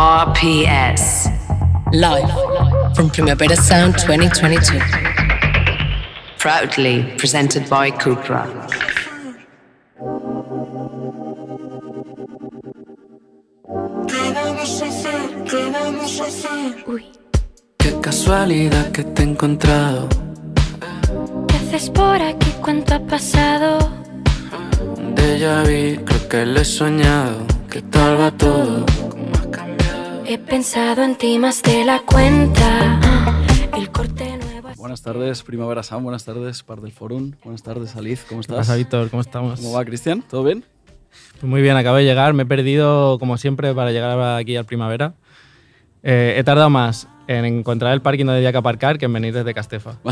RPS. Live from Primavera Sound 2022. Proudly presented by Cupra. ¿Qué vamos a hacer? ¿Qué vamos a hacer? Uy, Qué casualidad que te he encontrado. ¿qué haces por aquí? ¿Cuánto ha pasado? Un déjà vu, creo que lo he soñado. ¿Qué tal va todo? He pensado en ti más de la cuenta. El corte nuevo. Buenas tardes, Primavera Sound, buenas tardes, Par del Forum, buenas tardes, Aliz, ¿cómo ¿Qué estás? pasa, Víctor? ¿Cómo estamos? ¿Cómo va, Cristian? ¿Todo bien? Pues muy bien, acabo de llegar. Me he perdido, como siempre, para llegar aquí al primavera. Eh, he tardado más en encontrar el parking donde había que aparcar que en venir desde Castefa.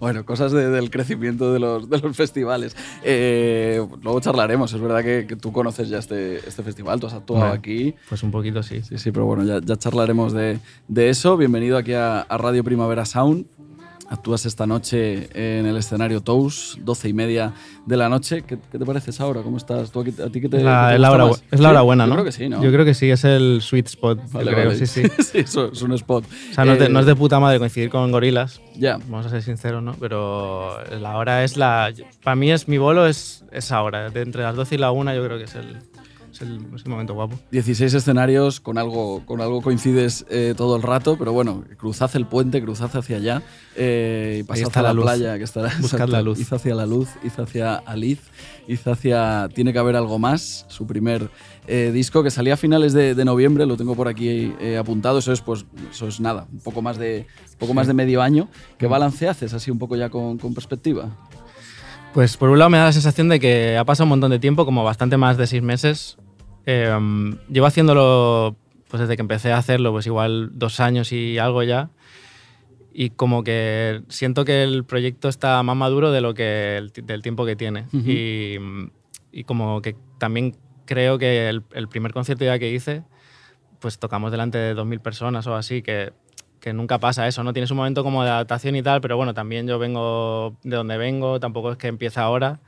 Bueno, cosas de- del crecimiento de los, de los festivales. Eh, luego charlaremos, es verdad que, que tú conoces ya este, este festival, tú has actuado Bueno. aquí. Pues un poquito sí. Sí, sí, pero bueno, ya, ya charlaremos de, de eso. Bienvenido aquí a, a Radio Primavera Sound. Actúas esta noche en el escenario Tous, 12 y media de la noche. ¿Qué, qué te parece esa hora? ¿Cómo estás? ¿Tú aquí, ¿A ti qué te, la, qué te es la hora, es la hora buena, Yo ¿no? creo que sí, ¿no? Yo creo que sí, es el sweet spot, yo Vale, creo, vale. sí, sí. sí, eso es un spot. O sea, no es, de, Eh, no es de puta madre coincidir con gorilas, Ya, vamos a ser sinceros, ¿no? Pero la hora es la... Para mí es mi bolo es esa hora, de entre las 12 y la 1 yo creo que es el, es el, es el momento guapo. 16 escenarios, con algo, con algo coincides eh, todo el rato, pero bueno, cruzad el puente, cruzad hacia allá eh, y pasad a la, playa, que estará. Buscad exacto, la luz. Id hacia la luz, id hacia Aliz, id hacia Tiene que haber algo más, su primer eh, disco que salía a finales de, de noviembre, lo tengo por aquí apuntado, eso es pues eso es nada, un poco más de, un poco más de medio año. Mm. ¿Qué balance haces así un poco ya con, con perspectiva? Pues por un lado me da la sensación de que ha pasado un montón de tiempo, como bastante más de seis meses. Eh, llevo haciéndolo, pues desde que empecé a hacerlo, pues igual dos años y algo ya. Y como que siento que el proyecto está más maduro de lo que el del tiempo que tiene. Ujú. y, y como que también creo que el, el primer concierto ya que hice, pues tocamos delante de 2.000 personas o así, que, que nunca pasa eso, ¿no? Tienes un momento como de adaptación y tal, pero bueno, también yo vengo de donde vengo, tampoco es que empiece ahora,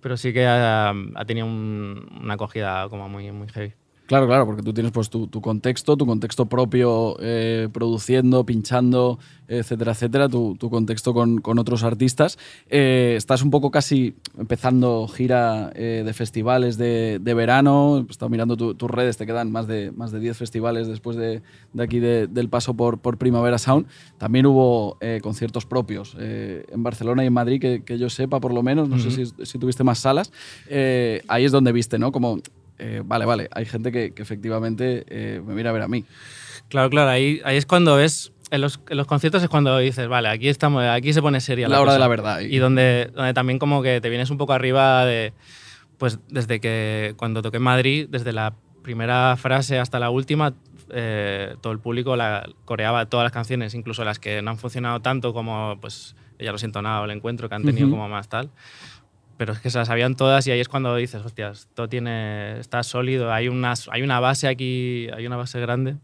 pero sí que ha, ha tenido un- una acogida como muy, muy heavy. Claro, claro, porque tú tienes pues tu, tu contexto, tu contexto propio eh, produciendo, pinchando, etcétera, etcétera, tu, tu contexto con, con otros artistas. Eh, estás un poco casi empezando gira eh, de festivales de, de verano, he estado mirando tu- tus redes, te quedan más de, más de 10 festivales después de, de aquí de- del paso por, por Primavera Sound. También hubo conciertos propios en Barcelona y en Madrid, que, que yo sepa por lo menos, no sé si, si tuviste más salas. Ahí es donde viste, ¿no? Como eh, vale, vale, hay gente que, que efectivamente eh, me mira a ver a mí. Claro, claro, ahí, ahí es cuando ves, en los, en los conciertos es cuando dices, vale, aquí, estamos, aquí se pone seria La hora de la verdad. Y donde, donde también como que te vienes un poco arriba de, pues desde que cuando toqué en Madrid, desde la primera frase hasta la última, eh, todo el público la, coreaba todas las canciones, incluso las que no han funcionado tanto como, pues, ya lo siento nada, o el encuentro, que han tenido como más tal. Pero es que se las sabían todas y ahí es cuando dices, hostias, todo tiene, está sólido, hay, unas, hay una base aquí, hay una base grande.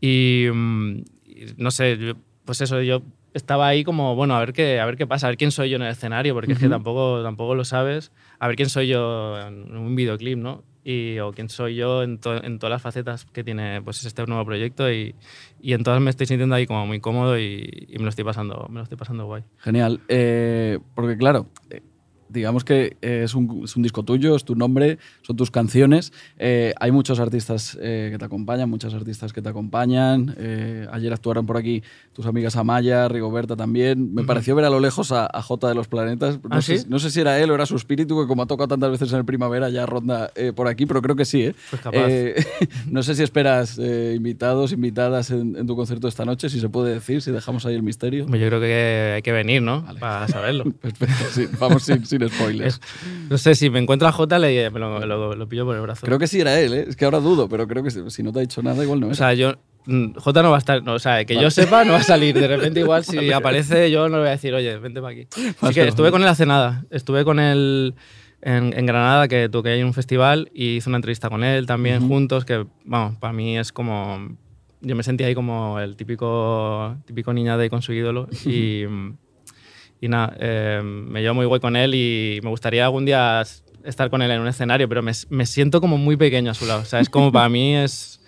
Y, mm, y no sé, pues eso, yo estaba ahí como, bueno, a ver qué, a ver qué pasa, a ver quién soy yo en el escenario, porque es que tampoco, tampoco lo sabes, a ver quién soy yo en un videoclip, ¿no? Y, o quién soy yo en, to- en todas las facetas que tiene pues, este nuevo proyecto y, y en todas me estoy sintiendo ahí como muy cómodo y, y me, lo estoy pasando, me lo estoy pasando guay. Genial. Eh, porque claro, eh, digamos que eh, es, un, es un disco tuyo, es tu nombre, son tus canciones. Eh, hay muchos artistas eh, que te acompañan, muchas artistas que te acompañan. Eh, ayer actuaron por aquí tus amigas Amaya, Rigoberta también. Me pareció ver a lo lejos a, a Jota de los Planetas. No, ¿Ah, sé, sí? no sé si era él o era su espíritu, que como ha tocado tantas veces en el primavera ya ronda eh, por aquí, pero creo que sí. ¿eh? Pues capaz. No sé si esperas invitados, invitadas en, en tu concierto esta noche, si se puede decir, si dejamos ahí el misterio. Yo creo que hay que venir, ¿no? Vale. Para saberlo. Perfecto, sí, vamos sin, sin spoilers. Es- no sé, si me encuentro a Jota, le, me lo, lo- lo pillo por el brazo. Creo que sí era él, ¿eh? es que ahora dudo, pero creo que si no te ha dicho nada, igual no O es. sea, yo. mm, Jota no va a estar. no, o sea, que Vale. yo sepa, no va a salir. De repente, igual, si aparece, yo no le voy a decir, oye, vente para aquí. Vale, Así que estuve vale. con él hace nada. Estuve con él en, en Granada, que toqué en un festival, y hice una entrevista con él también Ujú. juntos, que, vamos, para mí es como. Yo me sentía ahí como el típico, típico niña de con su ídolo. Y, y nada, eh, me llevo muy guay con él y me gustaría algún día estar con él en un escenario, pero me, me siento como muy pequeño a su lado. O sea, es como para mí es,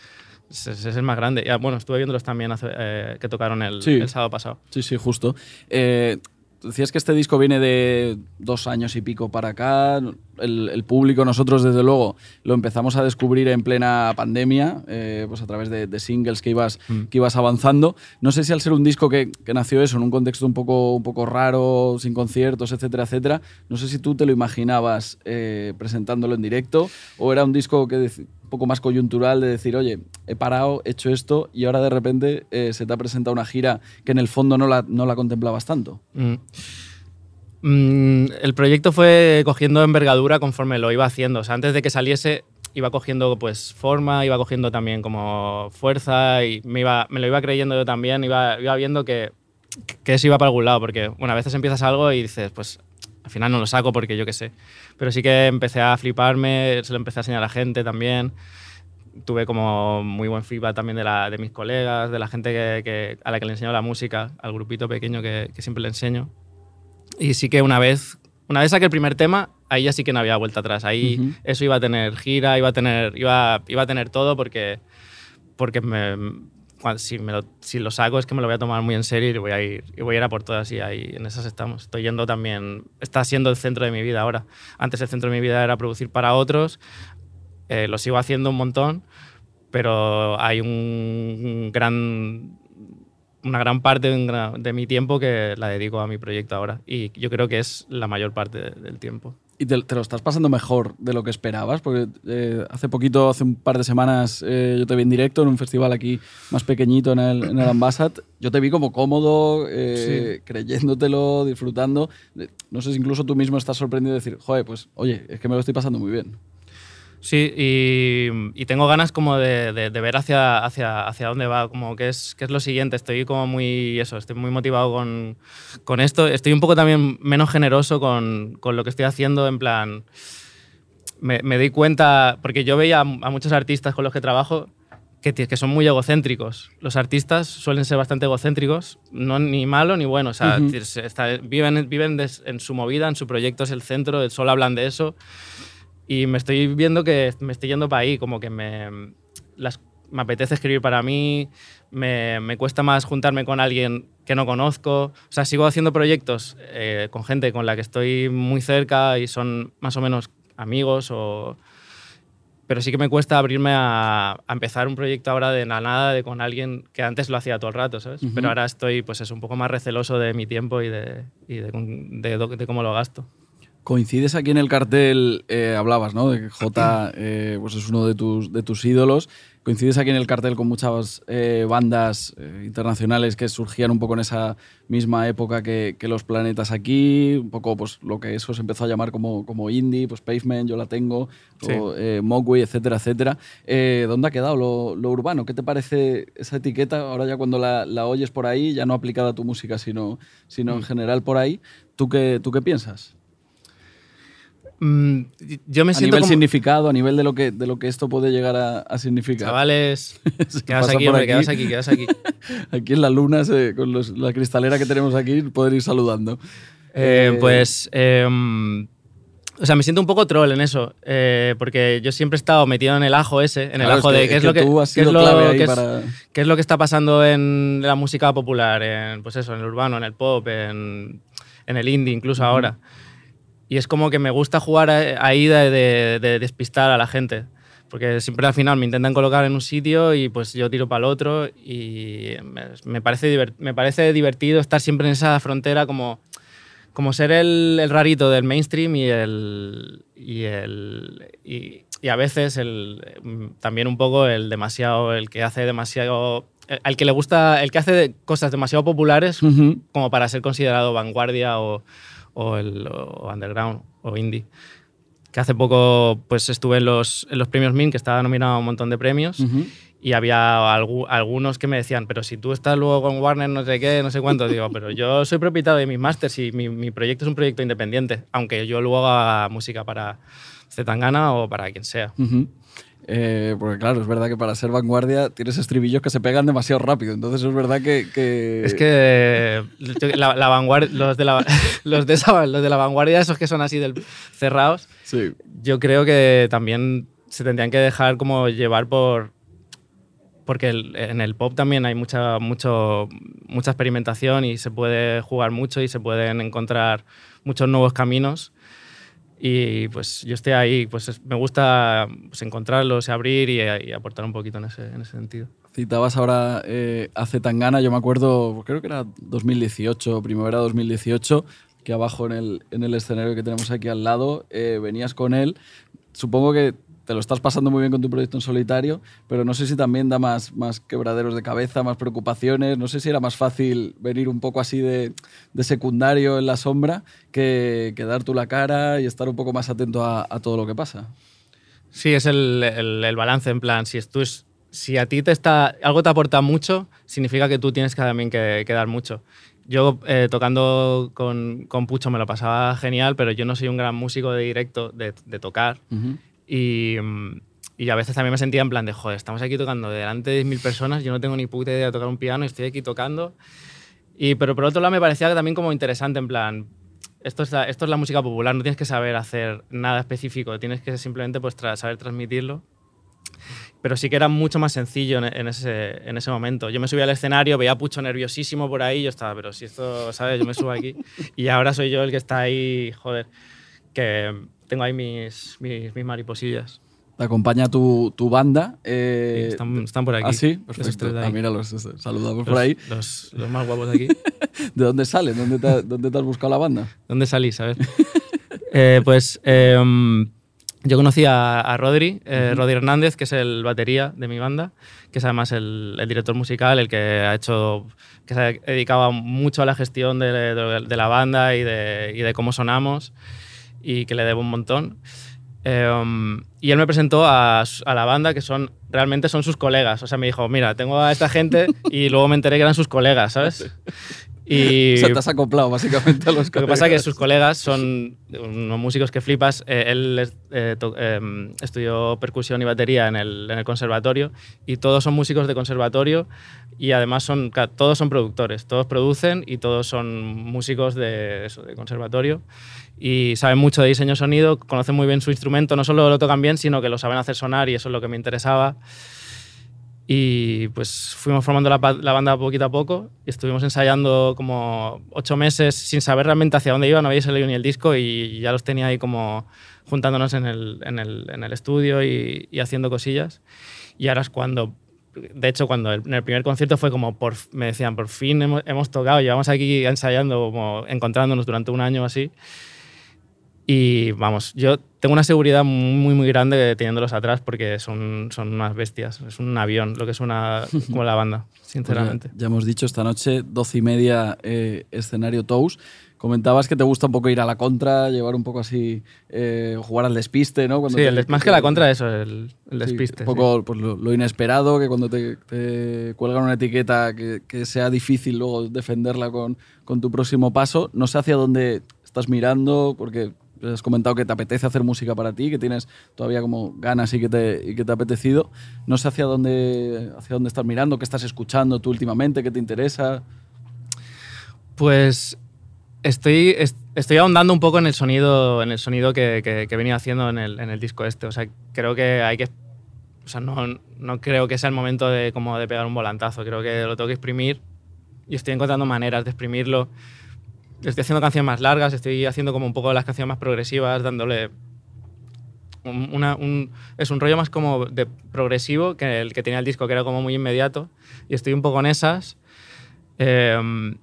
es, es el más grande. Y, bueno, estuve viéndolos también hace, eh, que tocaron el, Sí. el sábado pasado. Sí, sí, justo. Eh, decías que este disco viene de dos años y pico para acá. El, el público, nosotros desde luego, lo empezamos a descubrir en plena pandemia, eh, pues a través de, de singles que ibas, que ibas avanzando. No sé si al ser un disco que, que nació eso, en un contexto un poco, un poco raro, sin conciertos, etcétera, etcétera, no sé si tú te lo imaginabas eh, presentándolo en directo o era un disco que poco más coyuntural de decir, oye, he parado, he hecho esto y ahora de repente eh, se te ha presentado una gira que en el fondo no la, no la contemplabas tanto. Mm. Mm, el proyecto fue cogiendo envergadura conforme lo iba haciendo. O sea, antes de que saliese iba cogiendo pues forma, iba cogiendo también como fuerza y me, iba, me lo iba creyendo yo también, iba, iba viendo que, que eso iba para algún lado, porque bueno, a veces empiezas algo y dices, pues al final no lo saco porque yo qué sé. Pero sí que empecé a fliparme, se lo empecé a enseñar a la gente también. Tuve como muy buen feedback también de, la, de mis colegas, de la gente que, que- a la que le enseño la música, al grupito pequeño que, que siempre le enseño. Y sí que una vez, una vez saqué el primer tema, ahí ya sí que no había vuelta atrás. Ahí Ujú. eso iba a tener gira, iba a tener, iba, iba a tener todo porque, porque me, si, me lo, si lo saco es que me lo voy a tomar muy en serio y voy a ir, y voy a, ir a por todas y ahí en esas estamos. Estoy yendo también, está siendo el centro de mi vida ahora. Antes el centro de mi vida era producir para otros, eh, lo sigo haciendo un montón, pero hay un gran una gran parte de, mi tiempo que la dedico a mi proyecto ahora y yo creo que es la mayor parte de- del tiempo. ¿Y te, te lo estás pasando mejor de lo que esperabas? Porque eh, hace poquito, hace un par de semanas, eh, yo te vi en directo en un festival aquí más pequeñito en el, en el Ambassad. Yo te vi como cómodo, eh, creyéndotelo, disfrutando. No sé si incluso tú mismo estás sorprendido de decir, joder, pues oye, es que me lo estoy pasando muy bien. Sí, y, y tengo ganas como de, de- de ver hacia, hacia, hacia dónde va, como qué es, qué es lo siguiente. Estoy como muy, eso, estoy muy motivado con, con esto. Estoy un poco también menos generoso con, con lo que estoy haciendo, en plan, me, me doy cuenta, porque yo veía a, muchos artistas con los que trabajo que, que son muy egocéntricos. Los artistas suelen ser bastante egocéntricos, no ni malo ni bueno. O sea, ti- se- está- viven, viven des- en su movida, en su proyecto es el centro, solo hablan de eso. Y me estoy viendo que me estoy yendo para ahí, como que me, las, me apetece escribir para mí, me, me cuesta más juntarme con alguien que no conozco. O sea, sigo haciendo proyectos eh, con gente con la que estoy muy cerca y son más o menos amigos o... Pero sí que me cuesta abrirme a, a empezar un proyecto ahora de la nada de con alguien que antes lo hacía todo el rato, ¿sabes? Ujú. Pero ahora estoy, pues es un poco más receloso de mi tiempo y de, y de, de- de cómo lo gasto. Coincides aquí en el cartel, eh, hablabas, ¿no? De que J eh, pues es uno de tus, de tus ídolos. Coincides aquí en el cartel con muchas eh, bandas internacionales que surgían un poco en esa misma época que, que los planetas aquí, un poco pues lo que eso se empezó a llamar como, como indie, pues Pavement, yo la tengo, Sí. o Mogwai, etcétera, etcétera. ¿Dónde ha quedado lo, lo urbano? ¿Qué te parece esa etiqueta? Ahora ya cuando la, la oyes por ahí, ya no aplicada a tu música, sino, sino en general por ahí, ¿tú qué, tú qué piensas? Mm, yo me a siento nivel como... significado, a nivel de lo que, de lo que esto puede llegar a, a significar. Chavales, quedas aquí, hombre, aquí. quedas aquí, quedas aquí. Aquí en la luna, se- con los- la cristalera que tenemos aquí, poder ir saludando. Eh, Eh, pues, eh, o sea, me siento un poco troll en eso, eh, porque yo siempre he estado metido en el ajo ese, en el Claro, ajo es de que- qué es lo que qué es lo- qué es- para- qué es lo que está pasando en la música popular, en, pues eso, en el urbano, en el pop, en, en el indie, incluso ahora. Y es como que me gusta jugar ahí de, de- de despistar a la gente. Porque siempre al final me intentan colocar en un sitio y pues yo tiro para el otro y me, me parece me parece divertido estar siempre en esa frontera como, como ser el, el rarito del mainstream y el y el y, y a veces el también un poco el demasiado el que hace demasiado al que le gusta el que hace cosas demasiado populares Ujú. como para ser considerado vanguardia o, o el o underground o indie. Que hace poco pues estuve en los, en los premios MIN, que estaba nominado a un montón de premios, y había algu- algunos que me decían, pero si tú estás luego con Warner, no sé qué, no sé cuánto, digo, pero yo soy propietario de mis masters y mi, mi proyecto es un proyecto independiente, aunque yo luego haga música para Zetangana o para quien sea. Eh, porque claro, es verdad que para ser vanguardia tienes estribillos que se pegan demasiado rápido. Entonces es verdad que... que- Es que eh, la, la vanguardia, los, de la, los, de esa- los de la vanguardia, esos que son así del, cerrados, Sí. yo creo que también se tendrían que dejar como llevar por... Porque el- en el pop también hay mucha, mucho, mucha experimentación y se puede jugar mucho y se pueden encontrar muchos nuevos caminos. Y pues yo estoy ahí, pues es- me gusta pues, encontrarlos abrir y, aportar un poquito en ese, en ese sentido. Citabas ahora eh, a Zetangana, yo me acuerdo, creo que era 2018, primavera 2018, que abajo en el, en el escenario que tenemos aquí al lado, eh, venías con él. Supongo que te lo estás pasando muy bien con tu proyecto en solitario, pero no sé si también da más, más quebraderos de cabeza, más preocupaciones. No sé si era más fácil venir un poco así de, de secundario en la sombra que, que dar tú la cara y estar un poco más atento a, a todo lo que pasa. Sí, es el, el- el balance, en plan, si, tú es- si a ti te está, algo te aporta mucho, significa que tú tienes que también que, que dar mucho. Yo eh, tocando con, con Pucho me lo pasaba genial, pero yo no soy un gran músico de directo, de, de tocar. Y, mm, y a veces también me sentía en plan de, joder, estamos aquí tocando delante de 10.000 personas, yo no tengo ni puta idea de tocar un piano y estoy aquí tocando. Y, pero por otro lado me parecía también como interesante, en plan, esto es, la, esto es la música popular, no tienes que saber hacer nada específico, tienes que simplemente pues, tra- saber transmitirlo. Pero sí que era mucho más sencillo en, en ese, en ese momento. Yo me subía al escenario, veía a Pucho nerviosísimo por ahí, yo estaba, pero si esto, ¿sabes? Yo me subo aquí. Y ahora soy yo el que está ahí, joder, que tengo ahí mis, mis, mis mariposillas. Te acompaña tu, tu banda. Sí, eh, están, están por aquí. Ah, sí, perfecto. Ah, mira, los saludamos Los- por ahí. Los, los más guapos de aquí. ¿De dónde salen? ¿Dónde te, dónde te has buscado la banda? ¿Dónde salís? A ver. Eh, pues eh, yo conocí a, a Rodri, eh, Rodri Hernández, que es el batería de mi banda, que es además el, el director musical, el que ha hecho, que se ha dedicado mucho a la gestión de, de- de la banda y de, y de cómo sonamos y que le debo un montón. Eh, y él me presentó a, a la banda que son realmente son sus colegas. O sea, me dijo, mira, tengo a esta gente y luego me enteré que eran sus colegas, ¿sabes? Y O sea, te has acoplado básicamente a los lo que pasa es que sus colegas son unos músicos que flipas. Eh, él eh, to- eh, estudió percusión y batería en el, en el conservatorio y todos son músicos de conservatorio y además son, todos son productores. Todos producen y todos son músicos de, eso, de conservatorio y saben mucho de diseño sonido, conocen muy bien su instrumento, no solo lo tocan bien, sino que lo saben hacer sonar y eso es lo que me interesaba. Y pues fuimos formando la, la banda poquito a poco y estuvimos ensayando como ocho meses sin saber realmente hacia dónde iba, no había salido ni el disco y ya los tenía ahí como juntándonos en el, en el, en el estudio y, y haciendo cosillas. Y ahora es cuando, de hecho, cuando el- en el primer concierto fue como, por, me decían, por fin hemos, hemos tocado, llevamos aquí ensayando, como encontrándonos durante un año así. Y vamos, yo tengo una seguridad muy, muy grande teniéndolos atrás porque son, son unas bestias. Es un avión lo que suena como la banda, Pues ya- sinceramente. ya, hemos dicho esta noche, 12 y media, eh, escenario Tous. Comentabas que te gusta un poco ir a la contra, llevar un poco así, eh, jugar al despiste, ¿no? Cuando Sí, te- el más que la contra, eso, el, el Sí, despiste. un poco pues, lo, lo inesperado, que cuando te, te cuelgan una etiqueta que, que sea difícil luego defenderla con, con tu próximo paso. No sé hacia dónde estás mirando, porque has comentado que te apetece hacer música para ti, que tienes todavía como ganas y que te, y que te ha apetecido. No sé hacia dónde, hacia dónde estás mirando, qué estás escuchando tú últimamente, qué te interesa. Pues estoy, est- estoy ahondando un poco en el sonido, en el sonido que, que, que he venido haciendo en el, en el disco este. O sea, creo que hay que. O sea, no, no creo que sea el momento de, como de pegar un volantazo. Creo que lo tengo que exprimir y estoy encontrando maneras de exprimirlo. Estoy haciendo canciones más largas, estoy haciendo como un poco las canciones más progresivas, dándole. un- Una, un, es un rollo más como de progresivo que el que tenía el disco, que era como muy inmediato. Y estoy un poco en esas. Em,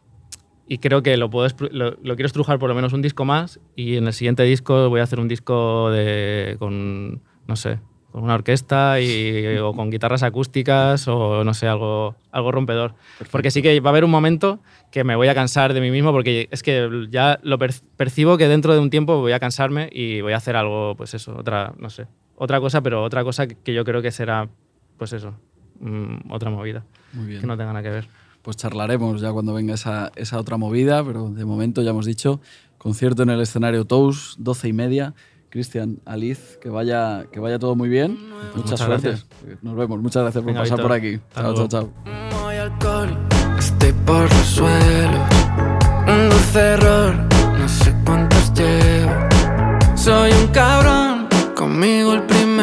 y creo que lo, puedo, lo, lo quiero estrujar por lo menos un disco más y en el siguiente disco voy a hacer un disco de, con, no sé, con una orquesta y, o con guitarras acústicas o no sé, algo, algo rompedor. Porque sí que va a haber un momento que me voy a cansar de mí mismo porque es que ya lo per- percibo que dentro de un tiempo voy a cansarme y voy a hacer algo, pues eso, otra, no sé, otra cosa, pero otra cosa que yo creo que será, pues eso, mm, otra movida, Muy bien. que no tenga nada que ver. Pues charlaremos ya cuando venga esa, esa otra movida, pero de momento ya hemos dicho, concierto en el escenario Tous, 12 y media. Cristian, Aliz, que vaya, que vaya todo muy bien. Mucha muchas suerte. gracias. Nos vemos. Muchas gracias por Venga, pasar por aquí. Hasta Chao, chao, luego. chao. Muy alcohol, estoy por los suelos. Un dulce error, no sé cuántos llevo. Soy un cabrón, conmigo el primero.